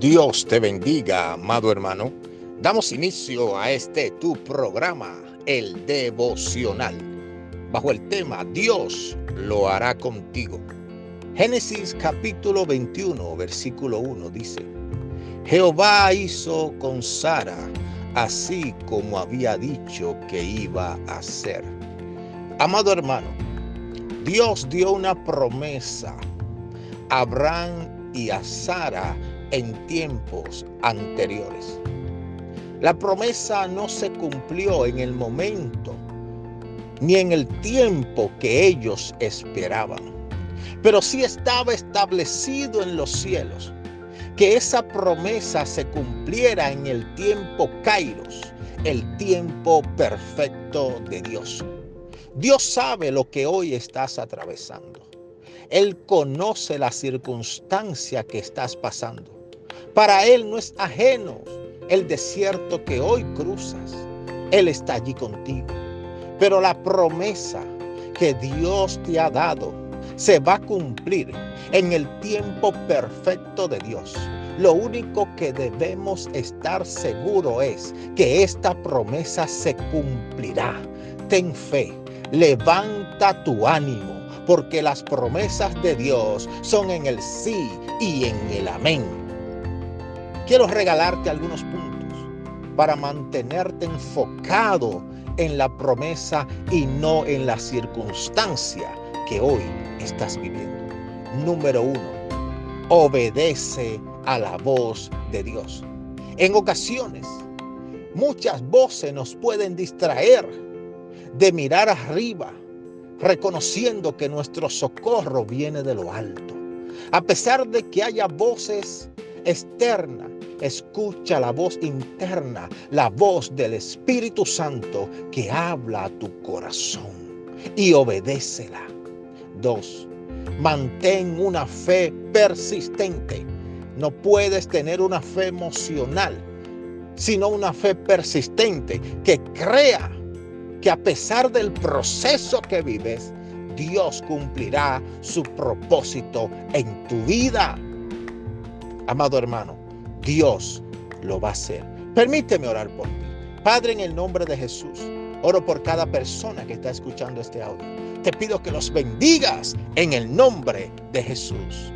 Dios te bendiga, amado hermano. Damos inicio a este tu programa, el devocional, bajo el tema Dios lo hará contigo. Génesis capítulo 21, versículo 1 dice, Jehová hizo con Sara así como había dicho que iba a hacer. Amado hermano, Dios dio una promesa a Abraham y a Sara en tiempos anteriores. La promesa no se cumplió en el momento ni en el tiempo que ellos esperaban, pero sí estaba establecido en los cielos que esa promesa se cumpliera en el tiempo kairos, el tiempo perfecto de Dios. Dios sabe lo que hoy estás atravesando. Él conoce la circunstancia que estás pasando. Para Él no es ajeno el desierto que hoy cruzas. Él está allí contigo. Pero la promesa que Dios te ha dado se va a cumplir en el tiempo perfecto de Dios. Lo único que debemos estar seguro es que esta promesa se cumplirá. Ten fe, levanta tu ánimo, porque las promesas de Dios son en el sí y en el amén quiero regalarte algunos puntos para mantenerte enfocado en la promesa y no en la circunstancia que hoy estás viviendo. Número uno, obedece a la voz de Dios. En ocasiones, muchas voces nos pueden distraer de mirar arriba, reconociendo que nuestro socorro viene de lo alto. A pesar de que haya voces externas Escucha la voz interna, la voz del Espíritu Santo que habla a tu corazón y obedécela. Dos, mantén una fe persistente. No puedes tener una fe emocional, sino una fe persistente que crea que a pesar del proceso que vives, Dios cumplirá su propósito en tu vida. Amado hermano, Dios lo va a hacer. Permíteme orar por ti. Padre, en el nombre de Jesús, oro por cada persona que está escuchando este audio. Te pido que los bendigas en el nombre de Jesús.